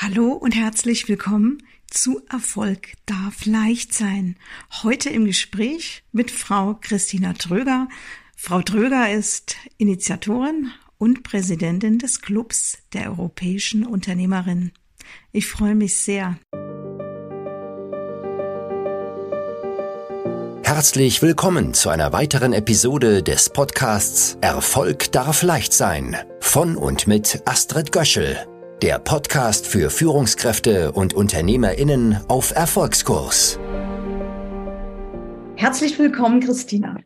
Hallo und herzlich willkommen zu Erfolg darf leicht sein. Heute im Gespräch mit Frau Christina Tröger. Frau Tröger ist Initiatorin und Präsidentin des Clubs der europäischen Unternehmerin. Ich freue mich sehr. Herzlich willkommen zu einer weiteren Episode des Podcasts Erfolg darf leicht sein von und mit Astrid Göschel der Podcast für Führungskräfte und Unternehmerinnen auf Erfolgskurs. Herzlich willkommen, Christina.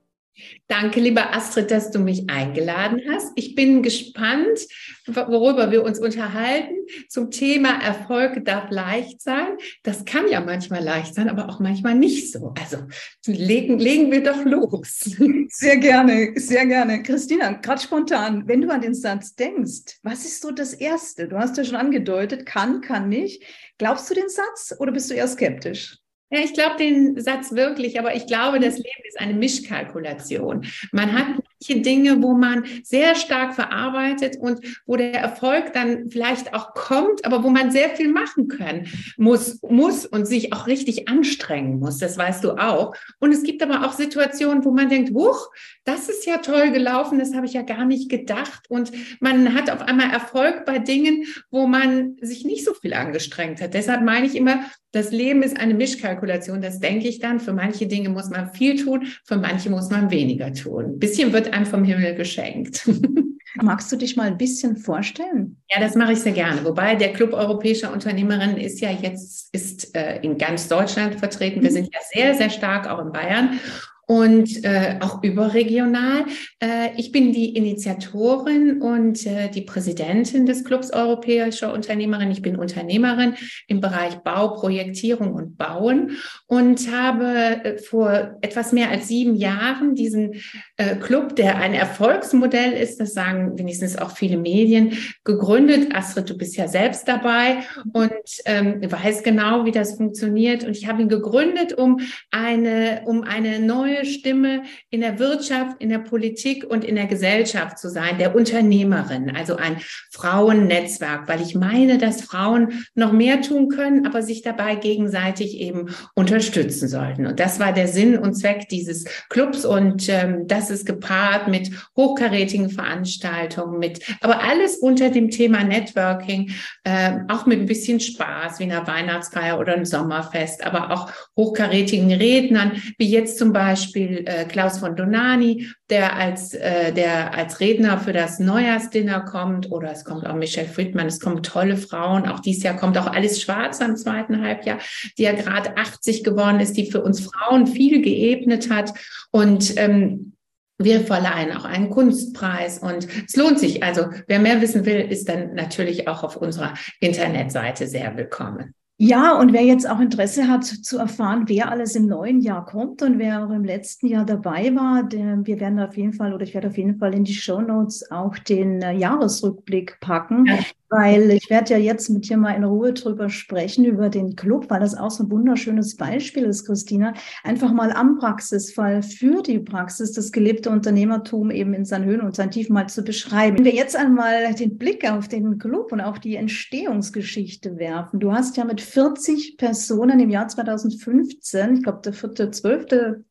Danke, lieber Astrid, dass du mich eingeladen hast. Ich bin gespannt, worüber wir uns unterhalten zum Thema Erfolg darf leicht sein. Das kann ja manchmal leicht sein, aber auch manchmal nicht so. Also legen, legen wir doch los. Sehr gerne, sehr gerne. Christina, gerade spontan, wenn du an den Satz denkst, was ist so das Erste? Du hast ja schon angedeutet, kann, kann nicht. Glaubst du den Satz oder bist du eher skeptisch? Ja, ich glaube den Satz wirklich, aber ich glaube, das Leben ist eine Mischkalkulation. Man hat Dinge, wo man sehr stark verarbeitet und wo der Erfolg dann vielleicht auch kommt, aber wo man sehr viel machen können muss, muss und sich auch richtig anstrengen muss. Das weißt du auch. Und es gibt aber auch Situationen, wo man denkt, huch, das ist ja toll gelaufen, das habe ich ja gar nicht gedacht. Und man hat auf einmal Erfolg bei Dingen, wo man sich nicht so viel angestrengt hat. Deshalb meine ich immer, das Leben ist eine Mischkalkulation, das denke ich dann. Für manche Dinge muss man viel tun, für manche muss man weniger tun. Ein bisschen wird einem vom Himmel geschenkt. Magst du dich mal ein bisschen vorstellen? Ja, das mache ich sehr gerne. Wobei der Club Europäischer Unternehmerinnen ist ja jetzt ist, äh, in ganz Deutschland vertreten. Wir mhm. sind ja sehr, sehr stark auch in Bayern und äh, auch überregional. Äh, ich bin die Initiatorin und äh, die Präsidentin des Clubs Europäischer Unternehmerin. Ich bin Unternehmerin im Bereich Bau, Projektierung und Bauen und habe äh, vor etwas mehr als sieben Jahren diesen äh, Club, der ein Erfolgsmodell ist, das sagen wenigstens auch viele Medien, gegründet. Astrid, du bist ja selbst dabei und ähm, weiß genau, wie das funktioniert. Und ich habe ihn gegründet, um eine, um eine neue Stimme in der Wirtschaft, in der Politik und in der Gesellschaft zu sein, der Unternehmerin, also ein Frauennetzwerk, weil ich meine, dass Frauen noch mehr tun können, aber sich dabei gegenseitig eben unterstützen sollten. Und das war der Sinn und Zweck dieses Clubs und ähm, das ist gepaart mit hochkarätigen Veranstaltungen, mit, aber alles unter dem Thema Networking, äh, auch mit ein bisschen Spaß wie einer Weihnachtsfeier oder ein Sommerfest, aber auch hochkarätigen Rednern, wie jetzt zum Beispiel Beispiel äh, Klaus von Donani, der als, äh, der als Redner für das Neujahrsdinner kommt, oder es kommt auch Michelle Friedmann, es kommen tolle Frauen. Auch dieses Jahr kommt auch Alice Schwarz am zweiten Halbjahr, die ja gerade 80 geworden ist, die für uns Frauen viel geebnet hat. Und ähm, wir verleihen auch einen Kunstpreis und es lohnt sich. Also wer mehr wissen will, ist dann natürlich auch auf unserer Internetseite sehr willkommen. Ja, und wer jetzt auch Interesse hat zu erfahren, wer alles im neuen Jahr kommt und wer auch im letzten Jahr dabei war, der, wir werden auf jeden Fall oder ich werde auf jeden Fall in die Show Notes auch den äh, Jahresrückblick packen. Weil ich werde ja jetzt mit dir mal in Ruhe drüber sprechen, über den Club, weil das auch so ein wunderschönes Beispiel ist, Christina. Einfach mal am Praxisfall für die Praxis, das gelebte Unternehmertum eben in seinen Höhen und seinen Tiefen mal zu beschreiben. Wenn wir jetzt einmal den Blick auf den Club und auch die Entstehungsgeschichte werfen. Du hast ja mit 40 Personen im Jahr 2015, ich glaube der 4.12.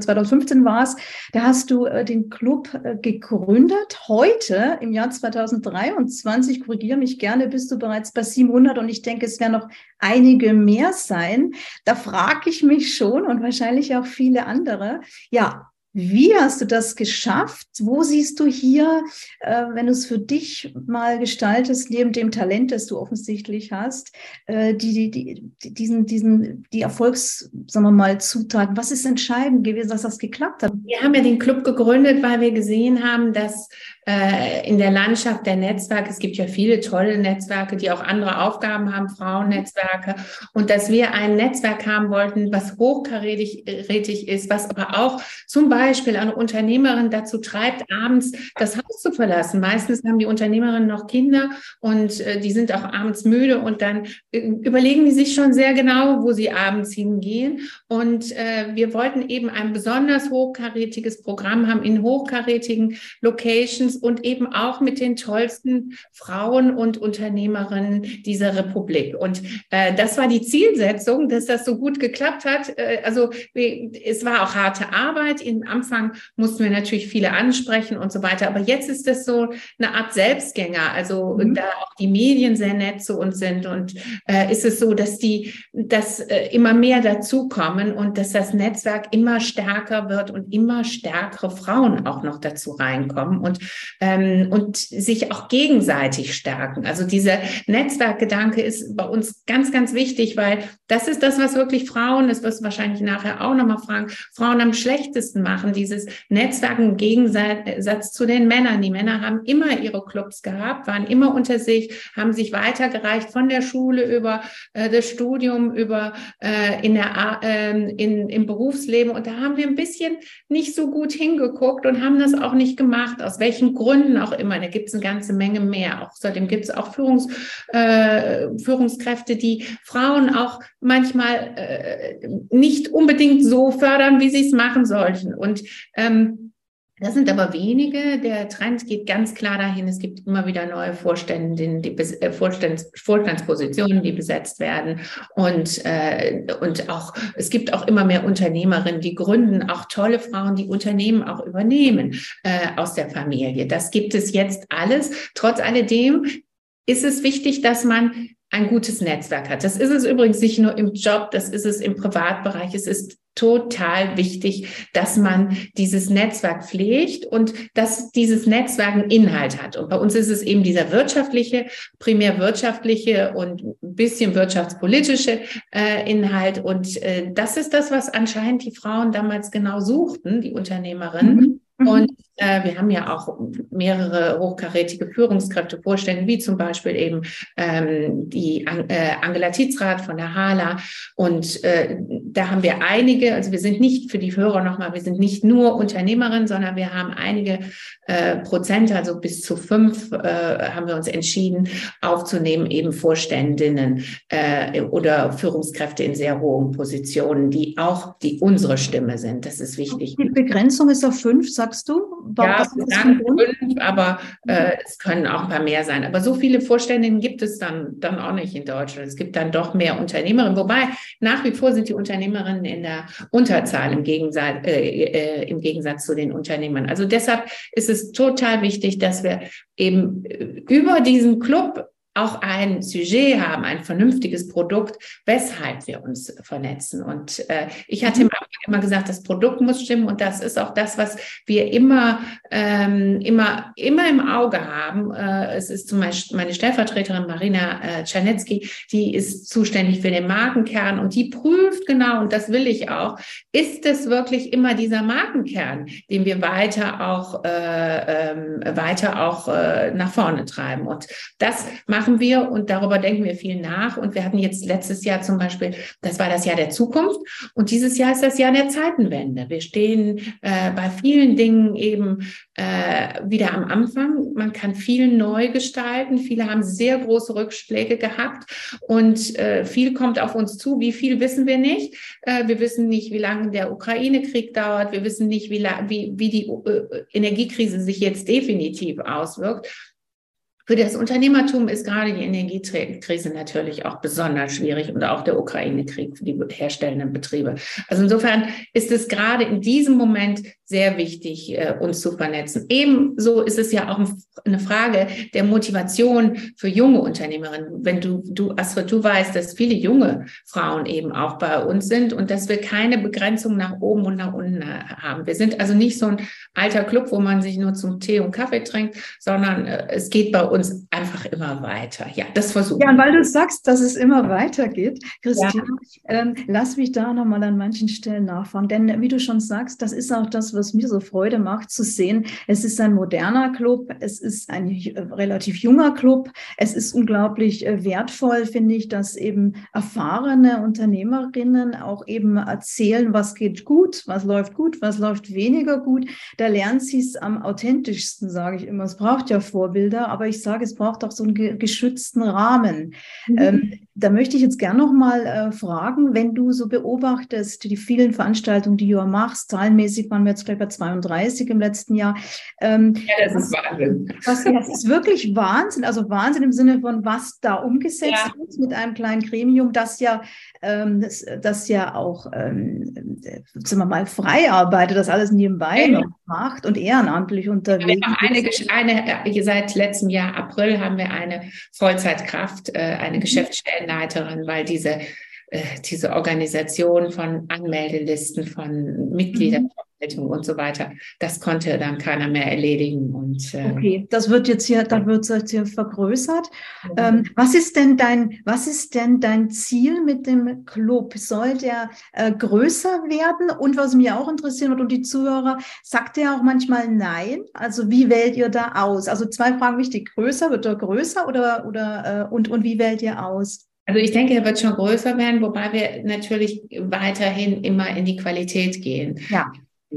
2015 war es, da hast du äh, den Club äh, gegründet. Heute im Jahr 2023, korrigiere mich gerne, bist du bereits bei 700 und ich denke, es werden noch einige mehr sein. Da frage ich mich schon und wahrscheinlich auch viele andere, ja, wie hast du das geschafft? Wo siehst du hier, äh, wenn du es für dich mal gestaltest, neben dem Talent, das du offensichtlich hast, äh, die, die, die, diesen, diesen, die Erfolgs, sagen wir mal, Zutaten? Was ist entscheidend gewesen, dass das geklappt hat? Wir haben ja den Club gegründet, weil wir gesehen haben, dass äh, in der Landschaft der Netzwerke, es gibt ja viele tolle Netzwerke, die auch andere Aufgaben haben, Frauennetzwerke, und dass wir ein Netzwerk haben wollten, was hochkarätig ist, was aber auch zum Beispiel eine Unternehmerin dazu treibt, abends das Haus zu verlassen. Meistens haben die Unternehmerinnen noch Kinder und äh, die sind auch abends müde und dann äh, überlegen die sich schon sehr genau, wo sie abends hingehen. Und äh, wir wollten eben ein besonders hochkarätiges Programm haben in hochkarätigen Locations Teams und eben auch mit den tollsten Frauen und Unternehmerinnen dieser Republik. Und äh, das war die Zielsetzung, dass das so gut geklappt hat. Äh, also es war auch harte Arbeit. Im Anfang mussten wir natürlich viele ansprechen und so weiter. Aber jetzt ist das so eine Art Selbstgänger. Also mhm. da auch die Medien sehr nett zu uns sind und äh, ist es so, dass die, dass äh, immer mehr dazukommen und dass das Netzwerk immer stärker wird und immer stärkere Frauen auch noch dazu reinkommen und ähm, und sich auch gegenseitig stärken. Also dieser Netzwerkgedanke ist bei uns ganz, ganz wichtig, weil das ist das, was wirklich Frauen, das wirst du wahrscheinlich nachher auch nochmal fragen, Frauen am schlechtesten machen, dieses Netzwerken im Gegensatz zu den Männern. Die Männer haben immer ihre Clubs gehabt, waren immer unter sich, haben sich weitergereicht von der Schule über äh, das Studium, über äh, in der, äh, in, im Berufsleben. Und da haben wir ein bisschen nicht so gut hingeguckt und haben das auch nicht gemacht, aus welchen Gründen auch immer. Da gibt es eine ganze Menge mehr. Außerdem gibt es auch Führungs, äh, Führungskräfte, die Frauen auch manchmal äh, nicht unbedingt so fördern, wie sie es machen sollten. Und ähm, das sind aber wenige. Der Trend geht ganz klar dahin. Es gibt immer wieder neue Vorstände, die, äh, Vorstands, Vorstandspositionen, die besetzt werden. Und, äh, und auch, es gibt auch immer mehr Unternehmerinnen, die gründen, auch tolle Frauen, die Unternehmen auch übernehmen äh, aus der Familie. Das gibt es jetzt alles. Trotz alledem ist es wichtig, dass man ein gutes Netzwerk hat. Das ist es übrigens nicht nur im Job, das ist es im Privatbereich. Es ist total wichtig, dass man dieses Netzwerk pflegt und dass dieses Netzwerk einen Inhalt hat. Und bei uns ist es eben dieser wirtschaftliche, primär wirtschaftliche und ein bisschen wirtschaftspolitische äh, Inhalt. Und äh, das ist das, was anscheinend die Frauen damals genau suchten, die Unternehmerinnen. Mhm. Mhm. Und äh, wir haben ja auch mehrere hochkarätige Führungskräfte vorstellen, wie zum Beispiel eben ähm, die An äh, Angela Tietzrath von der HALA. Und äh, da haben wir einige, also wir sind nicht für die Hörer nochmal, wir sind nicht nur Unternehmerin, sondern wir haben einige äh, Prozent, also bis zu fünf, äh, haben wir uns entschieden aufzunehmen, eben Vorständinnen äh, oder Führungskräfte in sehr hohen Positionen, die auch die unsere Stimme sind. Das ist wichtig. Die Begrenzung ist auf fünf, sagst du? Ja, fünf, aber äh, es können auch ein paar mehr sein. Aber so viele Vorständinnen gibt es dann, dann auch nicht in Deutschland. Es gibt dann doch mehr Unternehmerinnen, wobei nach wie vor sind die Unternehmerinnen in der Unterzahl im Gegensatz, äh, äh, im Gegensatz zu den Unternehmern. Also deshalb ist es total wichtig, dass wir eben äh, über diesen Club auch ein Sujet haben, ein vernünftiges Produkt, weshalb wir uns vernetzen. Und äh, ich hatte mhm. immer gesagt, das Produkt muss stimmen und das ist auch das, was wir immer, ähm, immer, immer im Auge haben. Äh, es ist zum Beispiel meine Stellvertreterin Marina äh, Czarnecki, die ist zuständig für den Markenkern und die prüft genau, und das will ich auch, ist es wirklich immer dieser Markenkern, den wir weiter auch, äh, ähm, weiter auch äh, nach vorne treiben. Und das macht machen wir und darüber denken wir viel nach. Und wir hatten jetzt letztes Jahr zum Beispiel, das war das Jahr der Zukunft und dieses Jahr ist das Jahr der Zeitenwende. Wir stehen äh, bei vielen Dingen eben äh, wieder am Anfang. Man kann viel neu gestalten. Viele haben sehr große Rückschläge gehabt und äh, viel kommt auf uns zu. Wie viel wissen wir nicht? Äh, wir wissen nicht, wie lange der Ukraine-Krieg dauert. Wir wissen nicht, wie, wie, wie die äh, Energiekrise sich jetzt definitiv auswirkt. Für das Unternehmertum ist gerade die Energiekrise natürlich auch besonders schwierig und auch der Ukraine-Krieg für die herstellenden Betriebe. Also insofern ist es gerade in diesem Moment sehr wichtig, äh, uns zu vernetzen. Ebenso ist es ja auch eine Frage der Motivation für junge Unternehmerinnen. Wenn du, du, Astrid, du weißt, dass viele junge Frauen eben auch bei uns sind und dass wir keine Begrenzung nach oben und nach unten haben. Wir sind also nicht so ein alter Club, wo man sich nur zum Tee und Kaffee trinkt, sondern äh, es geht bei uns einfach immer weiter. Ja, das versuchen Ja, und weil du sagst, dass es immer weitergeht, Christian, ja. ähm, lass mich da nochmal an manchen Stellen nachfragen. Denn wie du schon sagst, das ist auch das, was mir so Freude macht zu sehen. Es ist ein moderner Club, es ist ein relativ junger Club. Es ist unglaublich äh, wertvoll, finde ich, dass eben erfahrene Unternehmerinnen auch eben erzählen, was geht gut, was läuft gut, was läuft weniger gut. Da lernt sie es am authentischsten, sage ich immer. Es braucht ja Vorbilder, aber ich sage, es braucht auch so einen geschützten Rahmen. Mhm. Ähm, da möchte ich jetzt gerne noch mal äh, fragen, wenn du so beobachtest, die vielen Veranstaltungen, die du machst, zahlenmäßig waren wir jetzt gleich bei 32 im letzten Jahr. Ähm, ja, das ist Wahnsinn. Was, das ist wirklich Wahnsinn, also Wahnsinn im Sinne von, was da umgesetzt ja. wird mit einem kleinen Gremium, das ja, ähm, das, das, ja auch, ähm, sagen wir mal, frei arbeitet, das alles nebenbei ja. noch macht und ehrenamtlich unterwegs. Ja, eine, eine, äh, seit letztem Jahr April haben wir eine Vollzeitkraft, äh, eine mhm. Geschäftsstellenleiterin, weil diese äh, diese Organisation von Anmeldelisten von Mitgliedern, mhm und so weiter. Das konnte dann keiner mehr erledigen. Und, äh, okay, das wird jetzt hier, da wird jetzt hier vergrößert. Mhm. Ähm, was ist denn dein, was ist denn dein Ziel mit dem Club? Soll der äh, größer werden? Und was mich auch interessieren wird und die Zuhörer, sagt er auch manchmal nein? Also wie wählt ihr da aus? Also zwei Fragen wichtig. Größer, wird er größer oder, oder äh, und, und wie wählt ihr aus? Also ich denke, er wird schon größer werden, wobei wir natürlich weiterhin immer in die Qualität gehen. Ja.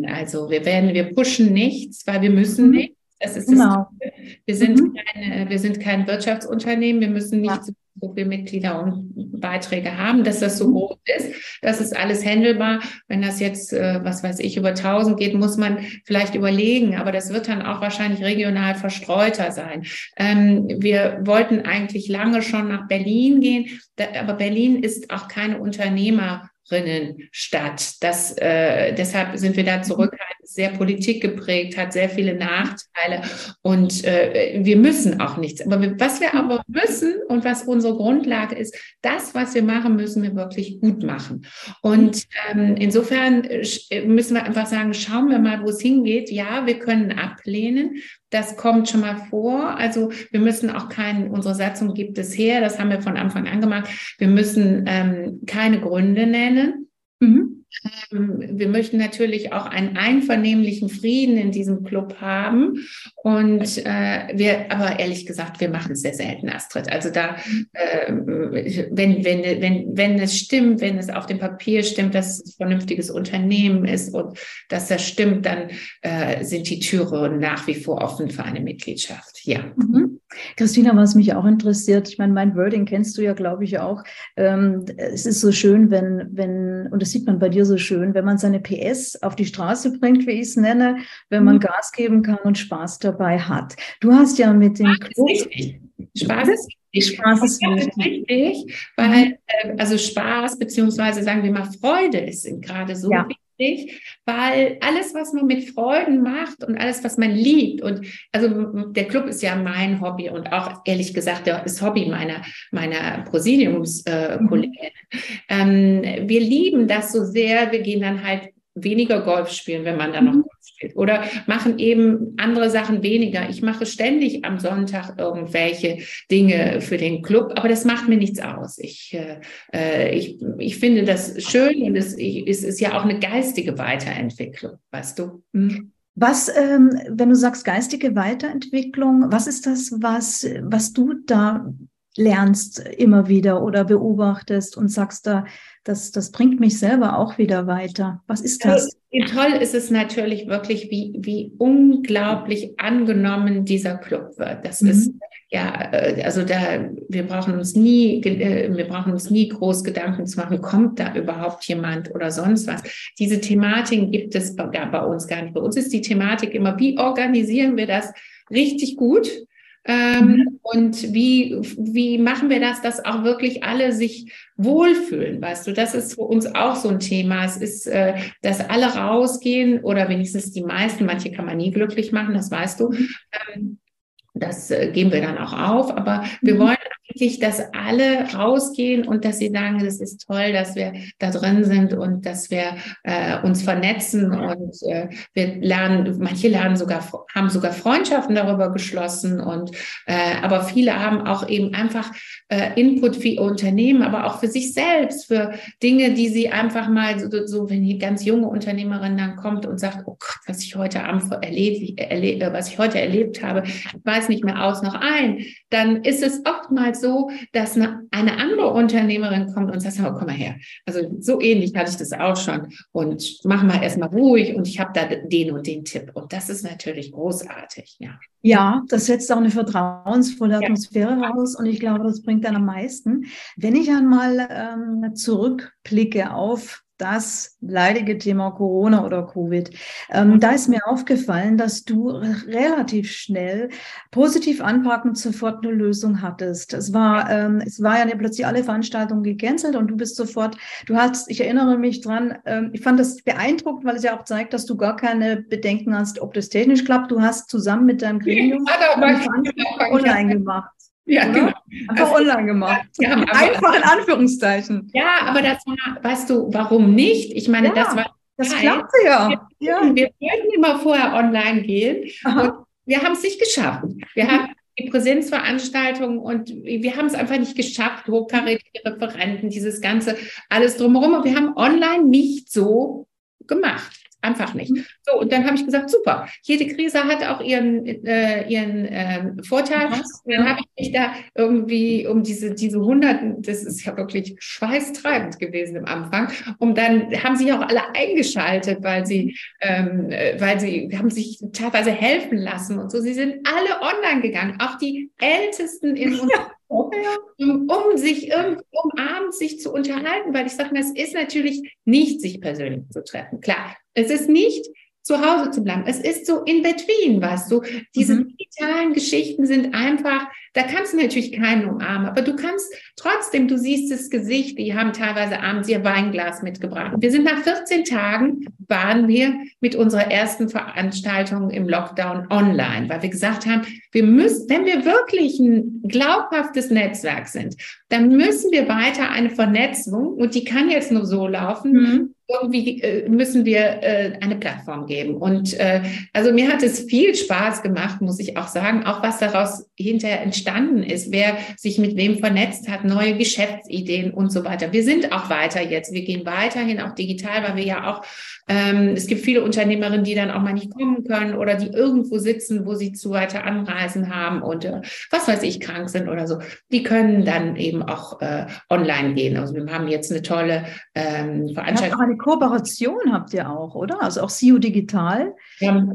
Also wir werden, wir pushen nichts, weil wir müssen mhm. nichts. Das ist genau. das, wir sind mhm. keine, wir sind kein Wirtschaftsunternehmen. Wir müssen nicht ja. So viele Mitglieder und Beiträge haben, dass das so groß ist. Das ist alles händelbar. Wenn das jetzt, äh, was weiß ich, über 1000 geht, muss man vielleicht überlegen. Aber das wird dann auch wahrscheinlich regional verstreuter sein. Ähm, wir wollten eigentlich lange schon nach Berlin gehen, aber Berlin ist auch keine Unternehmer statt. Das, äh, deshalb sind wir da zurückhaltend, sehr politikgeprägt, hat sehr viele Nachteile und äh, wir müssen auch nichts. Aber wir, was wir aber müssen und was unsere Grundlage ist, das, was wir machen, müssen wir wirklich gut machen. Und ähm, insofern äh, müssen wir einfach sagen, schauen wir mal, wo es hingeht. Ja, wir können ablehnen, das kommt schon mal vor. Also wir müssen auch keinen, unsere Satzung gibt es her, das haben wir von Anfang an gemacht. Wir müssen ähm, keine Gründe nennen. Mhm. Ähm, wir möchten natürlich auch einen einvernehmlichen Frieden in diesem Club haben. Und äh, wir, aber ehrlich gesagt, wir machen es sehr selten, Astrid. Also da, äh, wenn, wenn, wenn, wenn es stimmt, wenn es auf dem Papier stimmt, dass es ein vernünftiges Unternehmen ist und dass das stimmt, dann äh, sind die Türen nach wie vor offen für eine Mitgliedschaft. Ja. Mhm. Christina, was mich auch interessiert, ich meine, mein Wording kennst du ja, glaube ich, auch. Ähm, es ist so schön, wenn, wenn, und das sieht man bei dir so schön, wenn man seine PS auf die Straße bringt, wie ich es nenne, wenn man mhm. Gas geben kann und Spaß dabei hat. Du hast ja mit dem Club. Spaß ist wichtig. Spaß ist wichtig, weil, äh, also Spaß, beziehungsweise sagen wir mal Freude ist gerade so ja. wichtig wichtig, weil alles, was man mit Freuden macht und alles, was man liebt und also der Club ist ja mein Hobby und auch ehrlich gesagt das Hobby meiner meiner Präsidiumskollegin. Äh, ähm, wir lieben das so sehr. Wir gehen dann halt weniger Golf spielen, wenn man da noch Oder machen eben andere Sachen weniger. Ich mache ständig am Sonntag irgendwelche Dinge für den Club, aber das macht mir nichts aus. Ich, äh, ich, ich finde das schön und es, ich, es ist ja auch eine geistige Weiterentwicklung, weißt du? Mhm. Was, ähm, wenn du sagst geistige Weiterentwicklung, was ist das, was, was du da lernst immer wieder oder beobachtest und sagst da, das, das bringt mich selber auch wieder weiter. Was ist das? Also, toll ist es natürlich wirklich, wie, wie unglaublich angenommen dieser Club wird. Das mhm. ist ja, äh, also da, wir brauchen uns nie, äh, wir brauchen uns nie groß Gedanken zu machen, kommt da überhaupt jemand oder sonst was. Diese Thematiken gibt es bei, bei uns gar nicht. Bei uns ist die Thematik immer, wie organisieren wir das richtig gut? Ähm, mhm. Und wie, wie machen wir das, dass auch wirklich alle sich wohlfühlen, weißt du? Das ist für uns auch so ein Thema. Es ist, äh, dass alle rausgehen oder wenigstens die meisten, manche kann man nie glücklich machen, das weißt du. Mhm. Ähm, das äh, geben wir dann auch auf, aber wir mhm. wollen wirklich, dass alle rausgehen und dass sie sagen, es ist toll, dass wir da drin sind und dass wir äh, uns vernetzen und äh, wir lernen, manche lernen sogar, haben sogar Freundschaften darüber geschlossen und äh, aber viele haben auch eben einfach äh, Input für ihr Unternehmen, aber auch für sich selbst, für Dinge, die sie einfach mal so, so wenn die ganz junge Unternehmerin dann kommt und sagt, oh Gott, was ich heute Abend erlebt, erlebt, was ich heute erlebt habe, weiß nicht mehr aus noch ein, dann ist es oftmals so, so, dass eine, eine andere Unternehmerin kommt und sagt, komm mal her. Also so ähnlich hatte ich das auch schon. Und mach mal erstmal ruhig und ich habe da den und den Tipp. Und das ist natürlich großartig, ja. Ja, das setzt auch eine vertrauensvolle Atmosphäre ja. raus und ich glaube, das bringt dann am meisten. Wenn ich einmal ähm, zurückblicke auf das leidige Thema Corona oder Covid. Ähm, da ist mir aufgefallen, dass du relativ schnell positiv anpackend sofort eine Lösung hattest. Es war, ähm, es war ja plötzlich alle Veranstaltungen gecancelt und du bist sofort, du hast, ich erinnere mich dran, ähm, ich fand das beeindruckend, weil es ja auch zeigt, dass du gar keine Bedenken hast, ob das technisch klappt. Du hast zusammen mit deinem Gremium ja, online gemacht. Ja, genau. Einfach also, online gemacht. Ja, Einfach in Anführungszeichen. Ja, aber das war, weißt du, warum nicht? Ich meine, ja, das war. Das klappte ja. Wir, ja. wir wollten immer vorher online gehen. Wir haben es nicht geschafft. Wir mhm. haben die Präsenzveranstaltungen und wir haben es einfach nicht geschafft, hochkarätige Referenten, dieses ganze alles drumherum. Und wir haben online nicht so gemacht. Einfach nicht. Mhm. So, und dann habe ich gesagt, super, jede Krise hat auch ihren, äh, ihren äh, Vorteil. Und dann habe ich mich da irgendwie um diese, diese Hunderten, das ist ja wirklich schweißtreibend gewesen am Anfang. Und dann haben sich auch alle eingeschaltet, weil sie, ähm, äh, weil sie haben sich teilweise helfen lassen und so. Sie sind alle online gegangen, auch die Ältesten in uns. Ja um, um sich um abends sich zu unterhalten, weil ich sage es ist natürlich nicht, sich persönlich zu treffen. Klar, es ist nicht zu Hause zu bleiben. Es ist so in between, weißt du. Diese mhm. digitalen Geschichten sind einfach, da kannst du natürlich keinen umarmen, aber du kannst trotzdem, du siehst das Gesicht, die haben teilweise abends ihr Weinglas mitgebracht. Wir sind nach 14 Tagen, waren wir mit unserer ersten Veranstaltung im Lockdown online, weil wir gesagt haben, wir müssen, wenn wir wirklich ein glaubhaftes Netzwerk sind, dann müssen wir weiter eine Vernetzung, und die kann jetzt nur so laufen, mhm irgendwie äh, müssen wir äh, eine Plattform geben. Und äh, also mir hat es viel Spaß gemacht, muss ich auch sagen, auch was daraus hinterher entstanden ist, wer sich mit wem vernetzt hat, neue Geschäftsideen und so weiter. Wir sind auch weiter jetzt. Wir gehen weiterhin auch digital, weil wir ja auch, ähm, es gibt viele Unternehmerinnen, die dann auch mal nicht kommen können oder die irgendwo sitzen, wo sie zu weiter anreisen haben und äh, was weiß ich, krank sind oder so. Die können dann eben auch äh, online gehen. Also wir haben jetzt eine tolle ähm, Veranstaltung eine Kooperation habt ihr auch, oder? Also auch SEO Digital. Ja,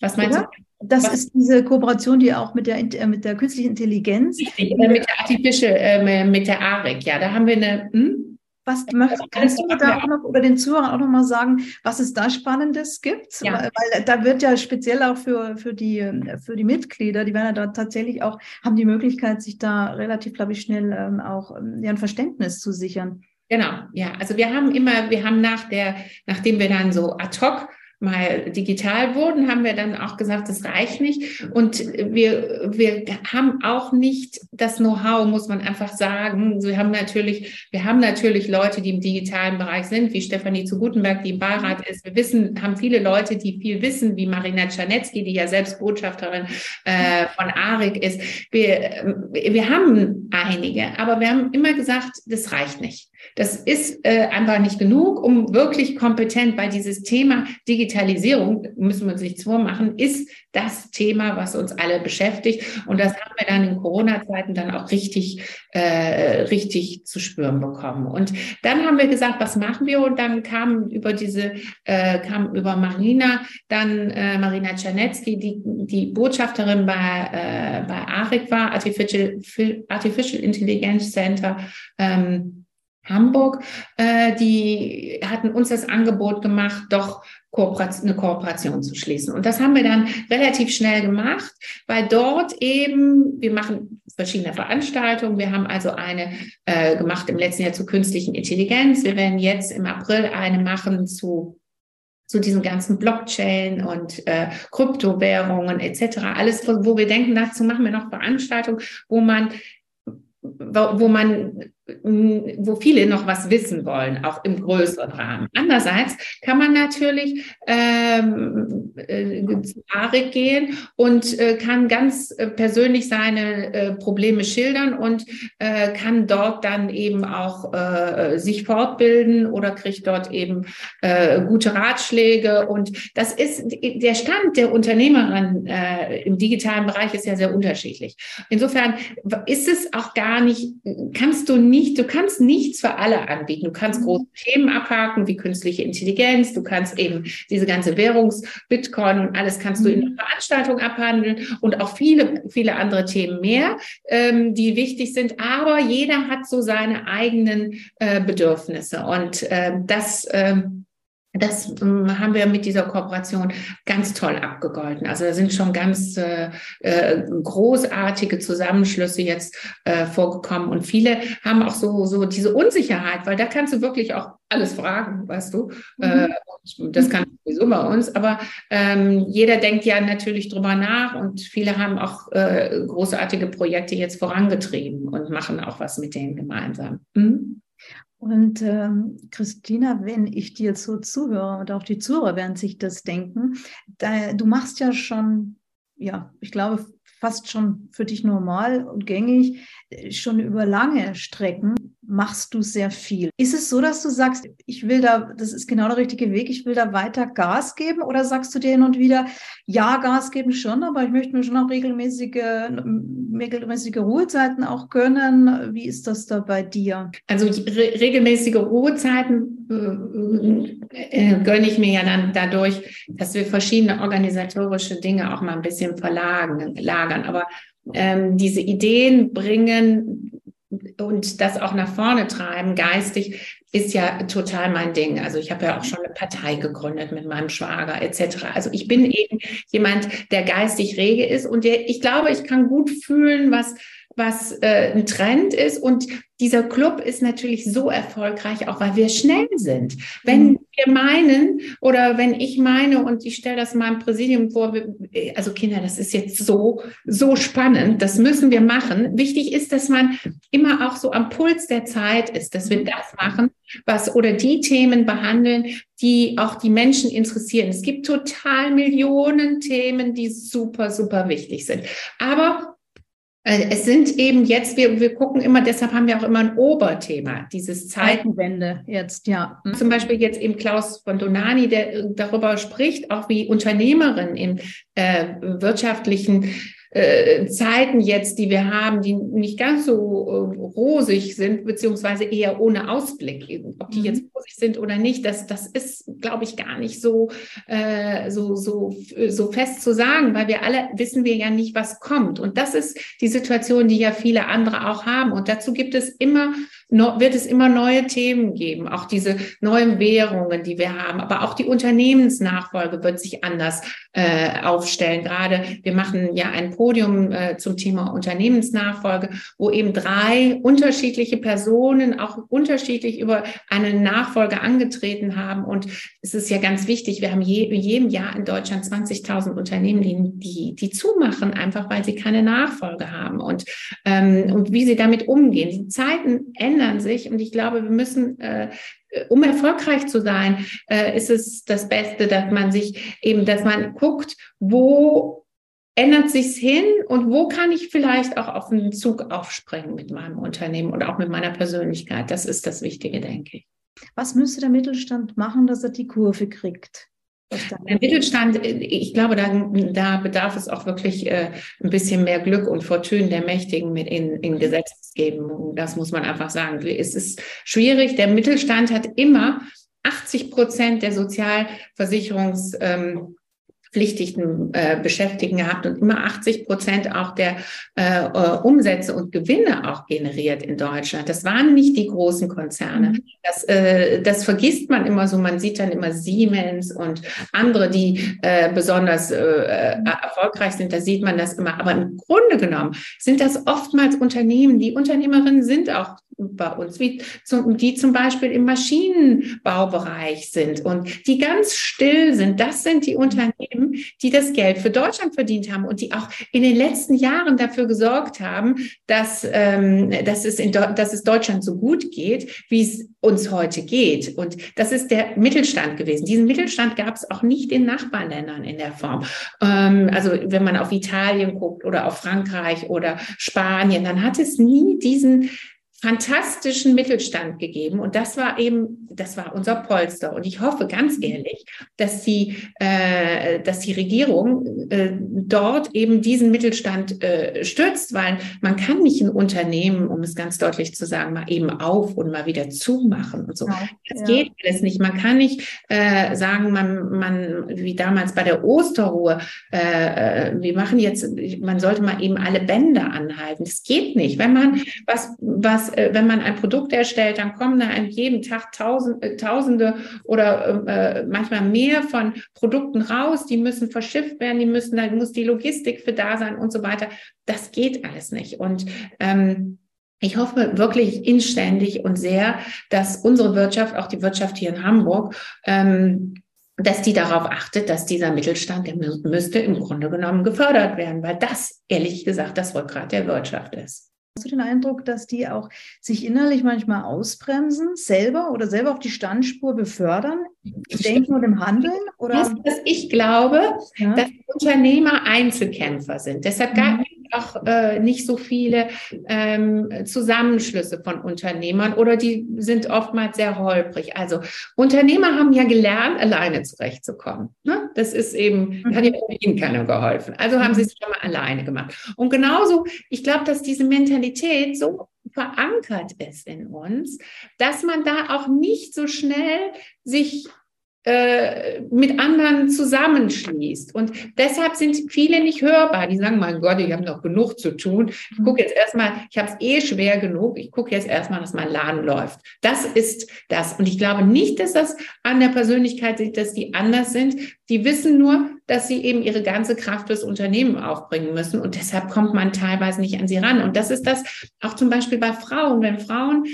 was meinst oder? du? Das Was? ist diese Kooperation, die auch mit der, äh, mit der künstlichen Intelligenz. Richtig, äh, mit der Artificial, äh, mit der ARIC, ja, da haben wir eine. Hm? Was möchtest, kannst du da auch noch oder den Zuhörern auch noch mal sagen, was es da Spannendes gibt? Ja. Weil, weil, da wird ja speziell auch für, für, die, für die Mitglieder, die werden ja da tatsächlich auch, haben die Möglichkeit, sich da relativ, glaube ich, schnell ähm, auch ähm, ein Verständnis zu sichern. Genau, ja. Also wir haben immer, wir haben nach der, nachdem wir dann so ad hoc mal digital wurden, haben wir dann auch gesagt, das reicht nicht. Und wir, wir haben auch nicht das Know-how, muss man einfach sagen. Wir haben natürlich, wir haben natürlich Leute, die im digitalen Bereich sind, wie Stefanie zu Gutenberg, die im Beirat ist. Wir wissen, haben viele Leute, die viel wissen, wie Marina Czarnecki, die ja selbst Botschafterin äh, von ARIC ist. Wir, wir haben einige, aber wir haben immer gesagt, das reicht nicht. Das ist äh, einfach nicht genug, um wirklich kompetent bei dieses Thema Digitalisierung, müssen wir uns nichts vormachen, ist das Thema, was uns alle beschäftigt. Und das haben wir dann in Corona-Zeiten dann auch richtig, äh, richtig zu spüren bekommen. Und dann haben wir gesagt, was machen wir? Und dann kam über diese, äh, kam über Marina, dann äh, Marina Czernetzky, die, die Botschafterin bei, äh, bei ARIC war, Artificial, Artificial Intelligence Center, ähm, Hamburg, äh, die hatten uns das Angebot gemacht, doch Kooperation, eine Kooperation zu schließen. Und das haben wir dann relativ schnell gemacht, weil dort eben, wir machen verschiedene Veranstaltungen. Wir haben also eine äh, gemacht im letzten Jahr zu künstlichen Intelligenz. Wir werden jetzt im April eine machen zu zu diesen ganzen Blockchain und äh, Kryptowährungen etc. Alles, wo wir denken, dazu machen wir noch Veranstaltungen, wo man wo man wo viele noch was wissen wollen, auch im größeren Rahmen. Andererseits kann man natürlich ähm, äh, zu Arik gehen und äh, kann ganz äh, persönlich seine äh, Probleme schildern und äh, kann dort dann eben auch äh, sich fortbilden oder kriegt dort eben gute Ratschläge. Und das ist der Stand der Unternehmerin im digitalen Bereich ist ja sehr unterschiedlich. Insofern ist es auch gar nicht, kannst du nicht, du kannst nichts für alle anbieten. Du kannst mhm. große Themen abhaken, wie künstliche Intelligenz. Du kannst eben diese ganze Währungs, Bitcoin und alles kannst du in mhm. einer Veranstaltung abhandeln und auch viele, viele andere Themen mehr, ähm, die wichtig sind. Aber jeder hat so seine eigenen äh, Bedürfnisse und äh, das, ähm, das ähm, haben wir mit dieser Kooperation ganz toll abgegolten. Also da sind schon ganz äh, äh, großartige Zusammenschlüsse jetzt äh, vorgekommen und viele haben auch so so diese Unsicherheit, weil da kannst du wirklich auch alles fragen, weißt du. Äh, mhm. das kann sowieso bei uns, aber ähm, jeder denkt ja natürlich drüber nach und viele haben auch äh, großartige Projekte jetzt vorangetrieben und machen auch was mit denen gemeinsam. Mhm. Und ähm, Christina, wenn ich dir so zuhöre und auch die Zuhörer werden sich das denken, da, du machst ja schon, ja, ich glaube, fast schon für dich normal und gängig, äh, schon über lange Strecken machst du sehr viel. Ist es so, dass du sagst, ich will da, das ist genau der richtige Weg, ich will da weiter Gas geben? Oder sagst du dir hin und wieder, ja, Gas geben schon, aber ich möchte mir schon auch regelmäßige, regelmäßige Ruhezeiten auch gönnen? Wie ist das da bei dir? Also re regelmäßige Ruhezeiten äh, äh, gönne ich mir ja dann dadurch, dass wir verschiedene organisatorische Dinge auch mal ein bisschen verlagern. Lagern. Aber ähm, diese Ideen bringen und das auch nach vorne treiben, geistig, ist ja total mein Ding. Also ich habe ja auch schon eine Partei gegründet mit meinem Schwager etc. Also ich bin eben jemand, der geistig rege ist und der, ich glaube, ich kann gut fühlen, was was äh, ein Trend ist. Und dieser Club ist natürlich so erfolgreich, auch weil wir schnell sind. Wenn mhm. wir meinen oder wenn ich meine und ich stelle das meinem Präsidium vor, also Kinder, das ist jetzt so, so spannend, das müssen wir machen. Wichtig ist, dass man immer auch so am Puls der Zeit ist, dass wir das machen, was oder die Themen behandeln, die auch die Menschen interessieren. Es gibt total Millionen Themen, die super, super wichtig sind. Aber äh, es sind eben jetzt, wir, wir gucken immer, deshalb haben wir auch immer ein Oberthema, dieses Zeitenwende jetzt, ja. Mhm. Zum Beispiel jetzt eben Klaus von Donani, der äh, darüber spricht, auch wie Unternehmerin im äh, wirtschaftlichen äh, Zeiten jetzt, die wir haben, die nicht ganz so äh, rosig sind, beziehungsweise eher ohne Ausblick. Ob die mhm. jetzt rosig sind oder nicht, das, das ist, glaube ich, gar nicht so, äh, so, so, so fest zu sagen, weil wir alle wissen wir ja nicht, was kommt. Und das ist die Situation, die ja viele andere auch haben. Und dazu gibt es immer wird es immer neue Themen geben, auch diese neuen Währungen, die wir haben, aber auch die Unternehmensnachfolge wird sich anders äh, aufstellen. Gerade wir machen ja ein Podium äh, zum Thema Unternehmensnachfolge, wo eben drei unterschiedliche Personen auch unterschiedlich über eine Nachfolge angetreten haben. Und es ist ja ganz wichtig, wir haben je, jedem Jahr in Deutschland 20.000 Unternehmen, die, die, die zumachen, einfach weil sie keine Nachfolge haben und, ähm, und wie sie damit umgehen. Die Zeiten ändern verändern sich und ich glaube, wir müssen äh, um erfolgreich zu sein, äh, ist es das Beste, dass man sich eben, dass man guckt, wo ändert sich's hin und wo kann ich vielleicht auch auf einen Zug aufspringen mit meinem Unternehmen und auch mit meiner Persönlichkeit. Das ist das Wichtige, denke ich. Was müsste der Mittelstand machen, dass er die Kurve kriegt? Der Mittelstand, ich glaube, da, da bedarf es auch wirklich äh, ein bisschen mehr Glück und Fortune der Mächtigen mit in, in Gesetzgebung. Das muss man einfach sagen. Es ist schwierig. Der Mittelstand hat immer 80 Prozent der Sozialversicherungs ähm, pflichtigen äh, Beschäftigten gehabt und immer 80 Prozent auch der äh, äh, Umsätze und Gewinne auch generiert in Deutschland. Das waren nicht die großen Konzerne. Mhm. Das, äh, das vergisst man immer so. Man sieht dann immer Siemens und andere, die äh, besonders äh, äh, erfolgreich sind. Da sieht man das immer. Aber im Grunde genommen sind das oftmals Unternehmen. Die Unternehmerinnen sind auch bei uns, wie zum, die zum Beispiel im Maschinenbaubereich sind und die ganz still sind. Das sind die Unternehmen, die das Geld für Deutschland verdient haben und die auch in den letzten Jahren dafür gesorgt haben, dass, ähm, dass, es, in dass es Deutschland so gut geht, wie es uns heute geht. Und das ist der Mittelstand gewesen. Diesen Mittelstand gab es auch nicht in Nachbarländern in der Form. Ähm, also wenn man auf Italien guckt oder auf Frankreich oder Spanien, dann hat es nie diesen fantastischen Mittelstand gegeben. Und das war eben, das war unser Polster. Und ich hoffe ganz ehrlich, dass die, äh, dass die Regierung äh, dort eben diesen Mittelstand äh, stützt, weil man kann nicht ein Unternehmen, um es ganz deutlich zu sagen, mal eben auf und mal wieder zumachen und so. Ja, das ja. geht alles nicht. Man kann nicht äh, sagen, man, man, wie damals bei der Osterruhe, äh, äh, wir machen jetzt, man sollte mal eben alle Bänder anhalten. Das geht nicht. Wenn man was, was wenn man ein Produkt erstellt, dann kommen da an jedem Tag tausend, äh, Tausende oder äh, manchmal mehr von Produkten raus. Die müssen verschifft werden, die müssen, da muss die Logistik für da sein und so weiter. Das geht alles nicht. Und ähm, ich hoffe wirklich inständig und sehr, dass unsere Wirtschaft, auch die Wirtschaft hier in Hamburg, ähm, dass die darauf achtet, dass dieser Mittelstand, der müsste im Grunde genommen gefördert werden, weil das ehrlich gesagt das Rückgrat der Wirtschaft ist. Hast du den Eindruck, dass die auch sich innerlich manchmal ausbremsen, selber oder selber auf die Standspur befördern, im Denken und im Handeln? Oder? Das, dass ich glaube, ja. dass Unternehmer Einzelkämpfer sind. Deshalb mhm auch äh, nicht so viele ähm, Zusammenschlüsse von Unternehmern oder die sind oftmals sehr holprig. Also Unternehmer haben ja gelernt, alleine zurechtzukommen. Ne? Das ist eben, mhm. hat ja ihnen keiner geholfen. Also haben sie es schon mal alleine gemacht. Und genauso, ich glaube, dass diese Mentalität so verankert ist in uns, dass man da auch nicht so schnell sich äh, mit anderen zusammenschließt. Und deshalb sind viele nicht hörbar. Die sagen, mein Gott, ich habe noch genug zu tun. Ich gucke jetzt erstmal, ich habe es eh schwer genug. Ich gucke jetzt erstmal, dass mein Laden läuft. Das ist das. Und ich glaube nicht, dass das an der Persönlichkeit liegt, dass die anders sind. Die wissen nur, dass sie eben ihre ganze Kraft fürs Unternehmen aufbringen müssen. Und deshalb kommt man teilweise nicht an sie ran. Und das ist das auch zum Beispiel bei Frauen. Wenn Frauen,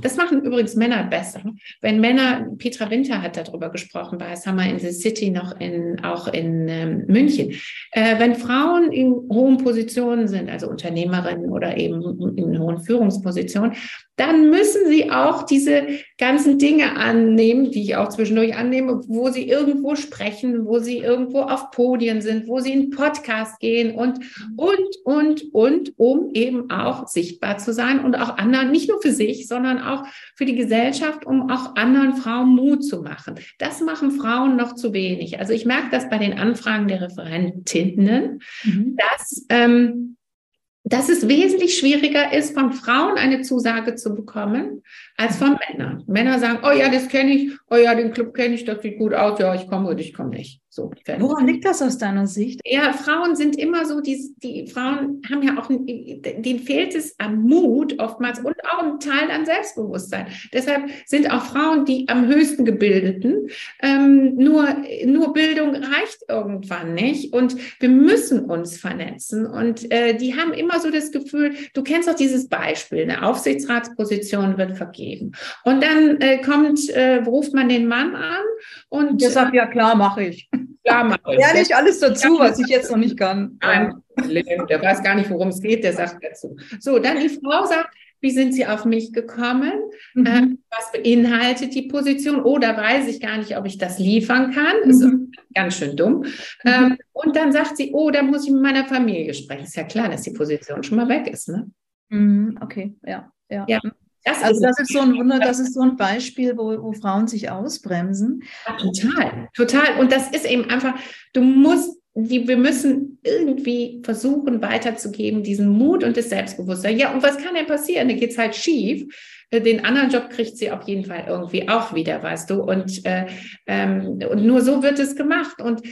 das machen übrigens Männer besser. Wenn Männer, Petra Winter hat darüber gesprochen bei Summer in the City noch in, auch in ähm, München. Äh, wenn Frauen in hohen Positionen sind, also Unternehmerinnen oder eben in hohen Führungspositionen, dann müssen sie auch diese ganzen Dinge annehmen, die ich auch zwischendurch annehme, wo sie irgendwo sprechen, wo sie irgendwo auf Podien sind, wo sie in Podcast gehen und, und, und, und, um eben auch sichtbar zu sein und auch anderen, nicht nur für sich, sondern auch für die Gesellschaft, um auch anderen Frauen Mut zu machen. Das machen Frauen noch zu wenig. Also ich merke das bei den Anfragen der Referentinnen, mhm. dass, ähm, dass es wesentlich schwieriger ist, von Frauen eine Zusage zu bekommen, als von Männern. Männer sagen, oh ja, das kenne ich, oh ja, den Club kenne ich, das sieht gut aus, ja, ich komme und ich komme nicht. So, Woran liegt das aus deiner Sicht? Ja, Frauen sind immer so, die, die Frauen haben ja auch, denen fehlt es am Mut oftmals und auch ein Teil an Selbstbewusstsein. Deshalb sind auch Frauen die am höchsten gebildeten. Ähm, nur, nur Bildung reicht irgendwann nicht und wir müssen uns vernetzen. Und äh, die haben immer so das Gefühl, du kennst doch dieses Beispiel, eine Aufsichtsratsposition wird vergeben. Und dann äh, kommt, äh, ruft man den Mann an und der sagt, ja klar, mache ich. Klar mache ich. Nicht alles dazu, was ich jetzt noch nicht kann. Nein, der weiß gar nicht, worum es geht, der sagt dazu. So, dann die Frau sagt, wie sind Sie auf mich gekommen? Mhm. Äh, was beinhaltet die Position? Oder weiß ich gar nicht, ob ich das liefern kann. Mhm. Ist ganz schön dumm. Mhm. Ähm, und dann sagt sie, oh, da muss ich mit meiner Familie sprechen. Ist ja klar, dass die Position schon mal weg ist. Ne? Mhm, okay, ja. ja. ja. Das also das ist so ein Wunder, das ist so ein Beispiel, wo, wo Frauen sich ausbremsen. Total, total. Und das ist eben einfach, du musst, die, wir müssen irgendwie versuchen weiterzugeben, diesen Mut und das Selbstbewusstsein. Ja, und was kann denn passieren? Da geht es halt schief. Äh, den anderen Job kriegt sie auf jeden Fall irgendwie auch wieder, weißt du. Und, äh, ähm, und nur so wird es gemacht. Und äh,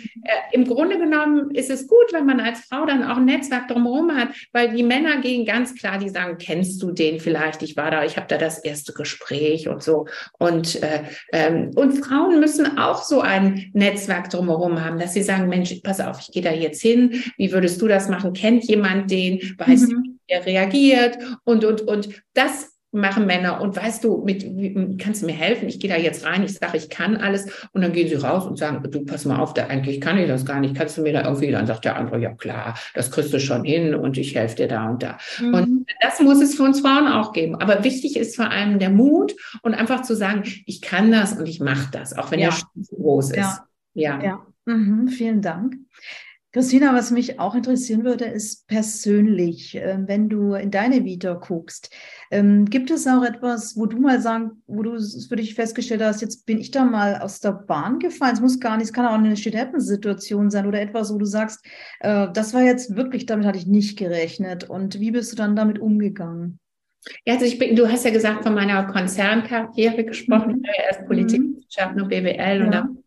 im Grunde genommen ist es gut, wenn man als Frau dann auch ein Netzwerk drumherum hat, weil die Männer gehen ganz klar, die sagen, kennst du den vielleicht? Ich war da, ich habe da das erste Gespräch und so. Und, äh, ähm, und Frauen müssen auch so ein Netzwerk drumherum haben, dass sie sagen, Mensch, pass auf, ich gehe da jetzt hin. Wie würdest du das machen? Kennt jemand den? Weiß mhm. wie er reagiert? Und, und, und das machen Männer und weißt du, mit, kannst du mir helfen? Ich gehe da jetzt rein, ich sage, ich kann alles und dann gehen sie raus und sagen, du pass mal auf, da eigentlich kann ich das gar nicht, kannst du mir da irgendwie, dann sagt der andere, ja klar, das kriegst du schon hin und ich helfe dir da und da. Mhm. Und das muss es für uns Frauen auch geben. Aber wichtig ist vor allem der Mut und einfach zu sagen, ich kann das und ich mache das, auch wenn ja. der zu groß ist. Ja. ja. ja. Mhm, vielen Dank. Christina, was mich auch interessieren würde, ist persönlich, ähm, wenn du in deine Vita guckst, ähm, gibt es auch etwas, wo du mal sagen, wo du für dich festgestellt hast, jetzt bin ich da mal aus der Bahn gefallen, es muss gar nicht, es kann auch eine Shit-Happens-Situation sein oder etwas, wo du sagst, äh, das war jetzt wirklich, damit hatte ich nicht gerechnet und wie bist du dann damit umgegangen? Ja, also ich bin, du hast ja gesagt, von meiner Konzernkarriere gesprochen. Mhm. Ich habe ja erst Politikwissenschaften und BWL ja. und dann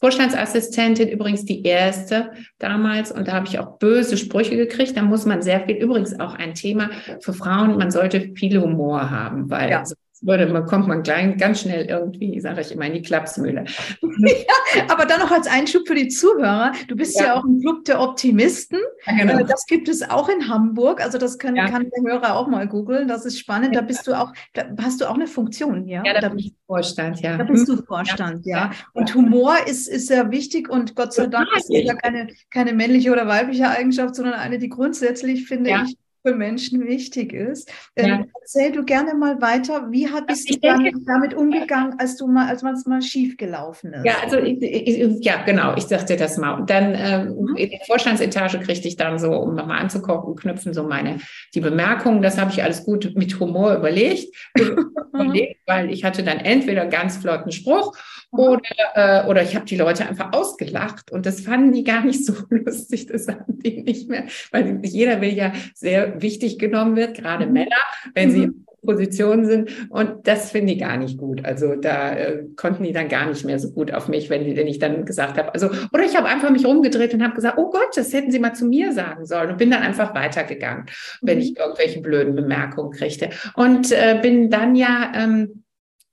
Vorstandsassistentin übrigens die erste damals und da habe ich auch böse Sprüche gekriegt. Da muss man sehr viel, übrigens auch ein Thema für Frauen, man sollte viel Humor haben, weil ja würde, man kommt man klein, ganz schnell irgendwie, sage ich immer, in die Klapsmühle. ja, aber dann noch als Einschub für die Zuhörer, du bist ja, ja auch im Club der Optimisten. Ja, genau. Äh, das gibt es auch in Hamburg, also das kann, kann der Hörer auch mal googeln, das ist spannend. Da bist du auch, da hast du auch eine Funktion, ja? Ja, da bin ich Vorstand, ja. Da bist du Vorstand, ja. Und Humor ist, ist sehr wichtig und Gott sei Dank ist ja keine, keine männliche oder weibliche Eigenschaft, sondern eine, die grundsätzlich, finde ich, für Menschen wichtig ist. Ähm, ja. Erzähl du gerne mal weiter, wie hat bist du dann damit umgegangen, als du mal, als es mal schief gelaufen ist? Ja, also ich, ich, ja, genau, ich sagte das mal. Und dann ähm, mhm. in der Vorstandsetage kriegte ich dann so, um nochmal anzugucken, knüpfen so meine die Bemerkungen. Das habe ich alles gut mit Humor überlegt, überlegt weil ich hatte dann entweder ganz flotten Spruch oder, äh, oder ich habe die Leute einfach ausgelacht und das fanden die gar nicht so lustig, das haben die nicht mehr, weil jeder will ja sehr wichtig genommen wird, gerade mhm. Männer, wenn sie mhm. Positionen sind. Und das finde ich gar nicht gut. Also da äh, konnten die dann gar nicht mehr so gut auf mich, wenn, wenn ich dann gesagt habe, also, oder ich habe einfach mich rumgedreht und habe gesagt, oh Gott, das hätten Sie mal zu mir sagen sollen und bin dann einfach weitergegangen, wenn mhm. ich irgendwelche blöden Bemerkungen kriegte. Und äh, bin dann ja, ähm,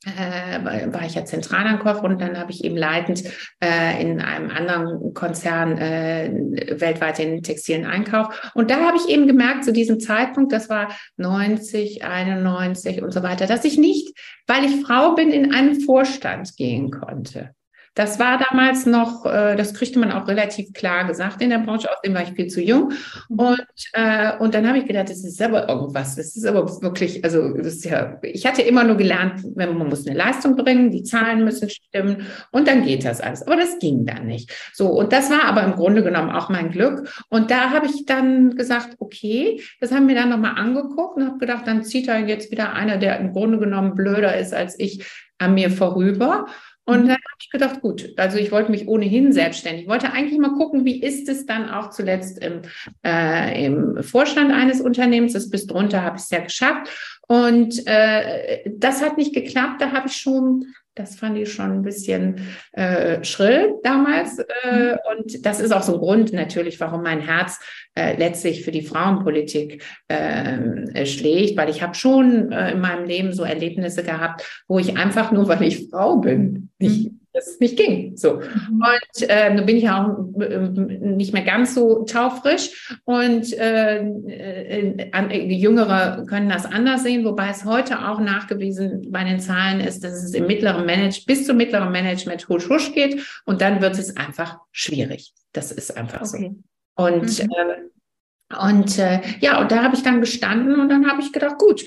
äh, war ich ja Zentralankauf und dann habe ich eben leitend äh, in einem anderen Konzern äh, weltweit den textilen Einkauf. Und da habe ich eben gemerkt, zu diesem Zeitpunkt, das war 90, 91 und so weiter, dass ich nicht, weil ich Frau bin, in einen Vorstand gehen konnte. Das war damals noch, äh, das kriegte man auch relativ klar gesagt in der Branche, außerdem war ich viel zu jung. Mhm. Und, äh, und dann habe ich gedacht, das ist aber irgendwas, das ist aber wirklich, also das ist ja, ich hatte immer nur gelernt, wenn man muss eine Leistung bringen, die Zahlen müssen stimmen und dann geht das alles. Aber das ging dann nicht. So, und das war aber im Grunde genommen auch mein Glück. Und da habe ich dann gesagt, okay, das haben wir dann nochmal angeguckt und habe gedacht, dann zieht da jetzt wieder einer, der im Grunde genommen blöder ist als ich, an mir vorüber. Und mhm. dann habe ich gedacht, gut, also ich wollte mich ohnehin selbstständig. Ich wollte eigentlich mal gucken, wie ist es dann auch zuletzt im, äh, im Vorstand eines Unternehmens. Das bis drunter habe ich es ja geschafft. Und äh, das hat nicht geklappt. Da habe ich schon das fand ich schon ein bisschen äh, schrill damals. Äh, mhm. und das ist auch so ein Grund natürlich, warum mein Herz äh, letztlich für die Frauenpolitik äh, schlägt, weil ich habe schon äh, in meinem Leben so Erlebnisse gehabt, wo ich einfach nur, weil ich Frau bin, nicht mhm dass es nicht ging. So. Mhm. Und äh, nun bin ich ja auch äh, nicht mehr ganz so taufrisch und äh, äh, äh, Jüngere können das anders sehen, wobei es heute auch nachgewiesen bei den Zahlen ist, dass es im mittleren Management bis zum mittleren Management husch husch geht und dann wird es einfach schwierig. Das ist einfach okay. so. Und mhm. äh, und ja, und da habe ich dann gestanden und dann habe ich gedacht, gut,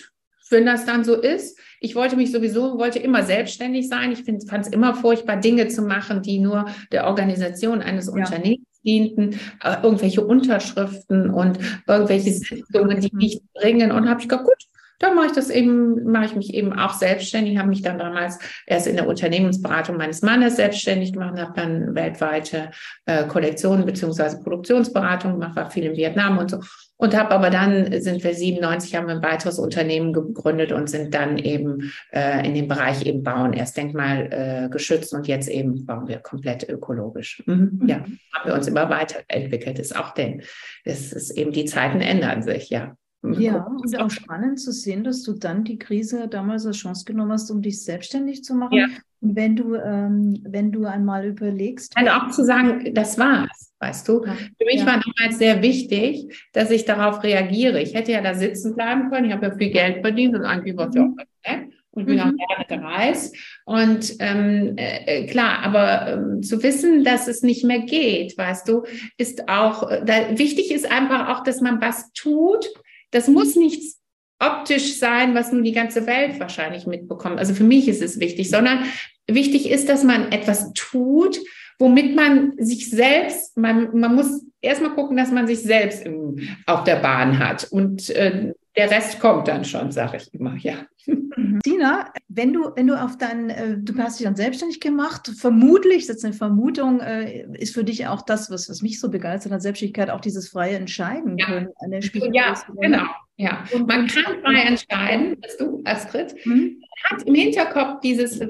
wenn das dann so ist, ich wollte mich sowieso, wollte immer selbstständig sein. Ich fand es immer furchtbar, Dinge zu machen, die nur der Organisation eines ja. Unternehmens dienten, äh, irgendwelche Unterschriften und irgendwelche Sitzungen, die nichts bringen. Und habe ich gedacht, gut, dann mache ich das eben, mache ich mich eben auch selbstständig, habe mich dann damals erst in der Unternehmensberatung meines Mannes selbstständig gemacht, habe dann weltweite äh, Kollektionen beziehungsweise Produktionsberatung gemacht, war viel in Vietnam und so. Und habe aber dann, sind wir 97, haben wir ein weiteres Unternehmen gegründet und sind dann eben äh, in dem Bereich eben Bauen erst Denkmal äh, geschützt und jetzt eben bauen wir komplett ökologisch. Mhm. Ja, mhm. haben wir uns immer weiterentwickelt. Ist auch denn, das ist eben, die Zeiten ändern sich, ja. Mhm. Ja, und auch spannend zu sehen, dass du dann die Krise damals als Chance genommen hast, um dich selbstständig zu machen. Ja. Und wenn du, ähm, wenn du einmal überlegst. Also auch zu sagen, das war's. Weißt du? Ja. Für mich ja. war damals sehr wichtig, dass ich darauf reagiere. Ich hätte ja da sitzen bleiben können. Ich habe ja viel Geld verdient und eigentlich war es ja auch nett und bin mhm. auch gerne gereist. Und ähm, äh, klar, aber ähm, zu wissen, dass es nicht mehr geht, weißt du, ist auch, äh, da, wichtig ist einfach auch, dass man was tut. Das muss nichts optisch sein, was nun die ganze Welt wahrscheinlich mitbekommt. Also für mich ist es wichtig, sondern wichtig ist, dass man etwas tut, womit man sich selbst, man, man muss erstmal gucken, dass man sich selbst im, auf der Bahn hat. Und äh, der Rest kommt dann schon, sage ich immer, ja. Dina, wenn du, wenn du auf dein, äh, du hast dich dann selbstständig gemacht, vermutlich, das ist eine Vermutung, äh, ist für dich auch das, was, was mich so begeistert hat, Selbstständigkeit, auch dieses freie Entscheiden ja. können. Eine ja, genau. Ja, man kann frei entscheiden, bist du, Astrid, mhm. hat im Hinterkopf dieses, für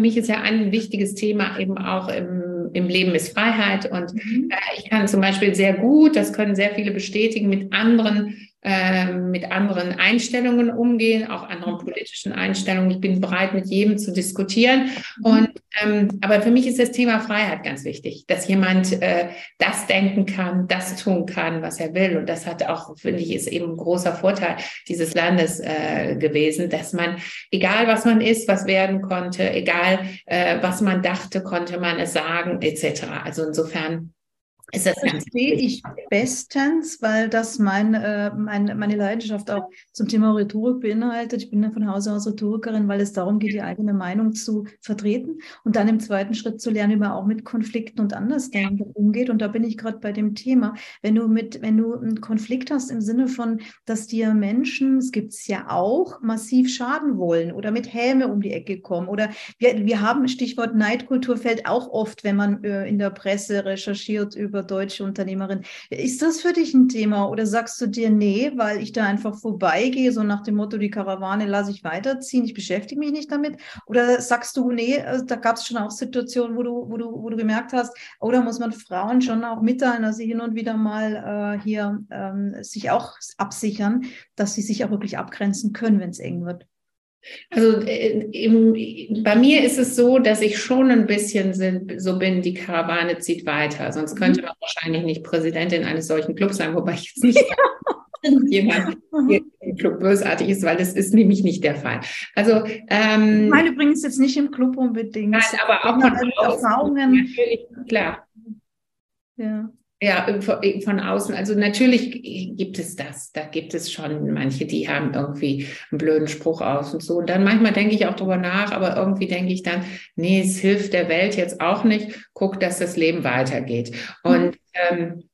mich ist ja ein wichtiges Thema eben auch im, im Leben ist Freiheit und mhm. äh, ich kann zum Beispiel sehr gut, das können sehr viele bestätigen, mit anderen mit anderen Einstellungen umgehen, auch anderen politischen Einstellungen. Ich bin bereit, mit jedem zu diskutieren. Mhm. Und ähm, aber für mich ist das Thema Freiheit ganz wichtig, dass jemand äh, das denken kann, das tun kann, was er will. Und das hat auch, finde ich, ist eben ein großer Vorteil dieses Landes äh, gewesen, dass man, egal was man ist, was werden konnte, egal äh, was man dachte, konnte man es sagen, etc. Also insofern ist das verstehe ich bestens, weil das mein, äh, mein, meine Leidenschaft auch zum Thema Rhetorik beinhaltet. Ich bin ja von Hause aus Rhetorikerin, weil es darum geht, die eigene Meinung zu vertreten und dann im zweiten Schritt zu lernen, wie man auch mit Konflikten und Andersdenken umgeht. Und da bin ich gerade bei dem Thema. Wenn du mit, wenn du einen Konflikt hast im Sinne von, dass dir Menschen, es gibt es ja auch, massiv schaden wollen oder mit Häme um die Ecke kommen oder wir, wir haben Stichwort Neidkultur fällt auch oft, wenn man äh, in der Presse recherchiert über deutsche Unternehmerin. Ist das für dich ein Thema oder sagst du dir, nee, weil ich da einfach vorbeigehe, so nach dem Motto, die Karawane lasse ich weiterziehen, ich beschäftige mich nicht damit? Oder sagst du, nee, äh, da gab es schon auch Situationen, wo du, wo, du, wo du gemerkt hast, oder muss man Frauen schon auch mitteilen, dass sie hin und wieder mal äh, hier ähm, sich auch absichern, dass sie sich auch wirklich abgrenzen können, wenn es eng wird? Also äh, im, bei mir ist es so, dass ich schon ein bisschen sind, so bin, die Karawane zieht weiter. Sonst könnte mhm. man wahrscheinlich nicht Präsidentin eines solchen Clubs sein, wobei ich jetzt nicht jemand im Club bösartig ist, weil das ist nämlich nicht der Fall. Also ähm, ich meine übrigens jetzt nicht im Club unbedingt. Nein, aber auch von Erfahrungen. Natürlich, klar. Ja. Ja, von außen. Also natürlich gibt es das. Da gibt es schon manche, die haben irgendwie einen blöden Spruch aus und so. Und dann manchmal denke ich auch drüber nach, aber irgendwie denke ich dann, nee, es hilft der Welt jetzt auch nicht. Guck, dass das Leben weitergeht. Und ähm, ähm,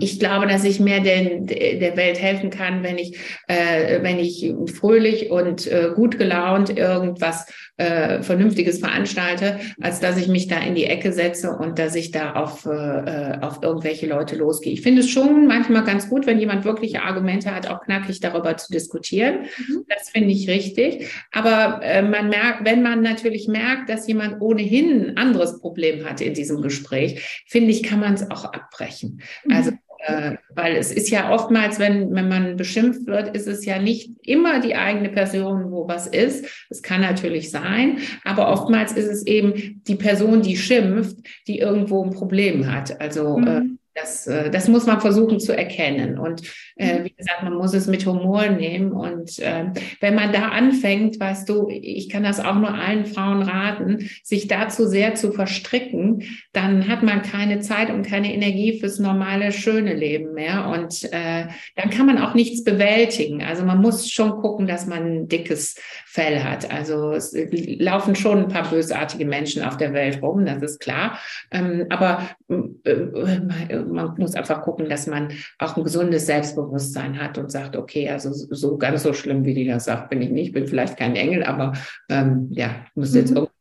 ich glaube, dass ich mehr den, der Welt helfen kann, wenn ich, äh, wenn ich fröhlich und äh, gut gelaunt irgendwas äh, Vernünftiges veranstalte, als dass ich mich da in die Ecke setze und dass ich da auf, äh, auf irgendwelche Leute losgehe. Ich finde es schon manchmal ganz gut, wenn jemand wirkliche Argumente hat, auch knackig darüber zu diskutieren. Mhm. Das finde ich richtig. Aber äh, man merkt, wenn man natürlich merkt, dass jemand ohnehin ein anderes Problem hat in diesem Gespräch, finde ich, kann man es auch abbrechen. Mhm. Also äh, weil es ist ja oftmals, wenn, wenn man beschimpft wird, ist es ja nicht immer die eigene Person, wo was ist. Es kann natürlich sein, aber oftmals ist es eben die Person, die schimpft, die irgendwo ein Problem hat. Also äh, mhm. äh, das, äh, das muss man versuchen zu erkennen. Und äh, mhm. wie gesagt, man muss es mit Humor nehmen. Und äh, wenn man da anfängt, weißt du, ich kann das auch nur allen Frauen raten, sich dazu sehr zu verstricken, dann hat man keine Zeit und keine Energie fürs normale, schöne Leben mehr. Und äh, dann kann man auch nichts bewältigen. Also man muss schon gucken, dass man ein dickes Fell hat. Also es laufen schon ein paar bösartige Menschen auf der Welt rum, das ist klar. Ähm, aber äh, man muss einfach gucken, dass man auch ein gesundes Selbstbewusstsein hat und sagt, okay, also so ganz so schlimm, wie die das sagt, bin ich nicht, bin vielleicht kein Engel, aber ähm, ja, muss jetzt mhm. irgendwie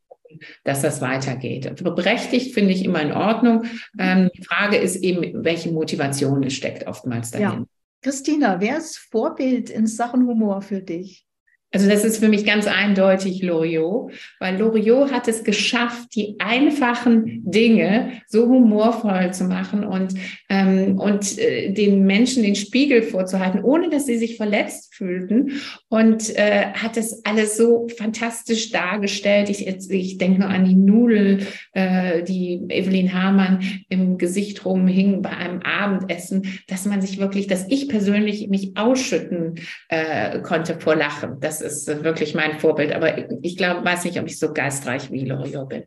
dass das weitergeht. Berechtigt finde ich immer in Ordnung. Ähm, die Frage ist eben, welche Motivation es steckt oftmals dahin. Ja. Christina, wer ist Vorbild in Sachen Humor für dich? Also das ist für mich ganz eindeutig Loriot, weil Loriot hat es geschafft, die einfachen Dinge so humorvoll zu machen und, ähm, und äh, den Menschen den Spiegel vorzuhalten, ohne dass sie sich verletzt fühlten und äh, hat es alles so fantastisch dargestellt. Ich, ich denke nur an die Nudel, äh, die Evelyn Hamann im Gesicht rumhing bei einem Abendessen, dass man sich wirklich, dass ich persönlich mich ausschütten äh, konnte vor Lachen. Das ist wirklich mein Vorbild. Aber ich glaube, weiß nicht, ob ich so geistreich wie Loriot bin.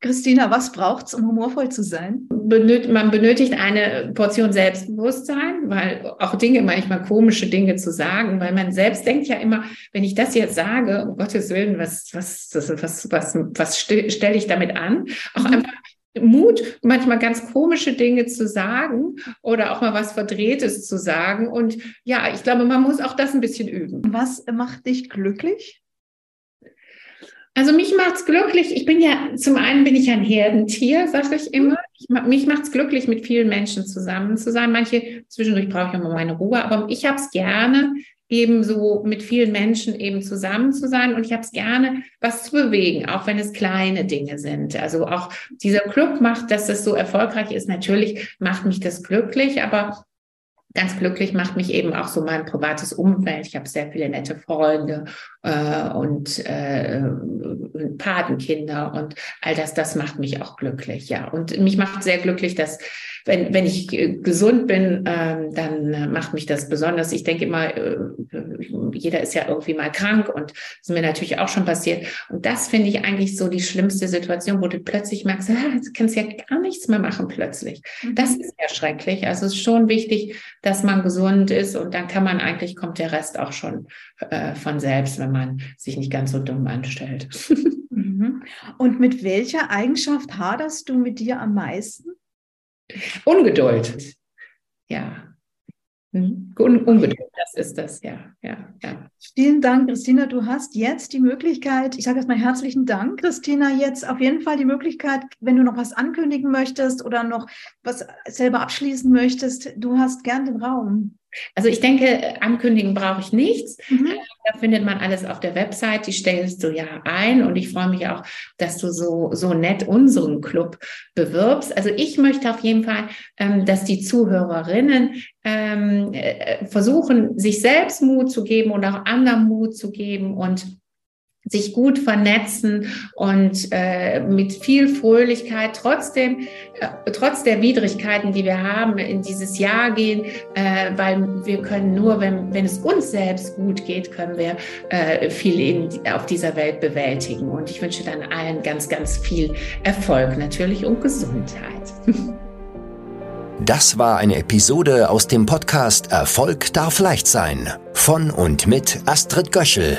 Christina, was braucht es, um humorvoll zu sein? man benötigt eine Portion Selbstbewusstsein, weil auch Dinge, manchmal komische Dinge zu sagen, weil man selbst denkt ja immer, wenn ich das jetzt sage, um Gottes Willen, was, was, was, was, was stelle ich damit an? Auch mhm. einfach Mut, manchmal ganz komische Dinge zu sagen oder auch mal was Verdrehtes zu sagen. Und ja, ich glaube, man muss auch das ein bisschen üben. Was macht dich glücklich? Also mich macht's glücklich. Ich bin ja, zum einen bin ich ein Herdentier, sage ich immer. Ich, mich macht's glücklich, mit vielen Menschen zusammen zu sein. Manche zwischendurch brauche ich mal meine Ruhe, aber ich habe es gerne, eben so mit vielen Menschen eben zusammen zu sein. Und ich habe es gerne, was zu bewegen, auch wenn es kleine Dinge sind. Also auch dieser Club macht, dass es so erfolgreich ist. Natürlich macht mich das glücklich, aber ganz glücklich macht mich eben auch so mein privates Umfeld. Ich habe sehr viele nette Freunde äh, und äh, Patenkinder und all das, das macht mich auch glücklich, ja. Und mich macht sehr glücklich, dass wenn, wenn ich gesund bin, ähm, dann äh, macht mich das besonders. Ich denke immer, äh, jeder ist ja irgendwie mal krank und das ist mir natürlich auch schon passiert. Und das finde ich eigentlich so die schlimmste Situation, wo du plötzlich merkst, ah, jetzt kannst ja gar nichts mehr machen plötzlich. Mhm. Das ist ja schrecklich. Also es ist schon wichtig, dass man gesund ist und dann kann man eigentlich, kommt der Rest auch schon äh, von selbst, wenn man sich nicht ganz so dumm anstellt. Mhm. Und mit welcher Eigenschaft haderst du mit dir am meisten? Ungeduld. Ja. Un Ungeduld, das ist das, ja, ja, ja. Vielen Dank, Christina. Du hast jetzt die Möglichkeit, ich sage erstmal herzlichen Dank, Christina, jetzt auf jeden Fall die Möglichkeit, wenn du noch was ankündigen möchtest oder noch was selber abschließen möchtest, du hast gern den Raum. Also ich denke, ankündigen brauche ich nichts. Mhm. Da findet man alles auf der Website. Die stellst du ja ein. Und ich freue mich auch, dass du so, so nett unseren Club bewirbst. Also ich möchte auf jeden Fall, ähm, dass die Zuhörerinnen ähm, äh, versuchen, sich selbst Mut zu geben und auch anderen Mut zu geben und sich gut vernetzen und äh, mit viel Fröhlichkeit trotzdem, äh, trotz der Widrigkeiten, die wir haben, in dieses Jahr gehen, äh, weil wir können nur, wenn, wenn es uns selbst gut geht, können wir äh, viel in, auf dieser Welt bewältigen. Und ich wünsche dann allen ganz, ganz viel Erfolg natürlich und Gesundheit. Das war eine Episode aus dem Podcast Erfolg darf leicht sein von und mit Astrid Göschel.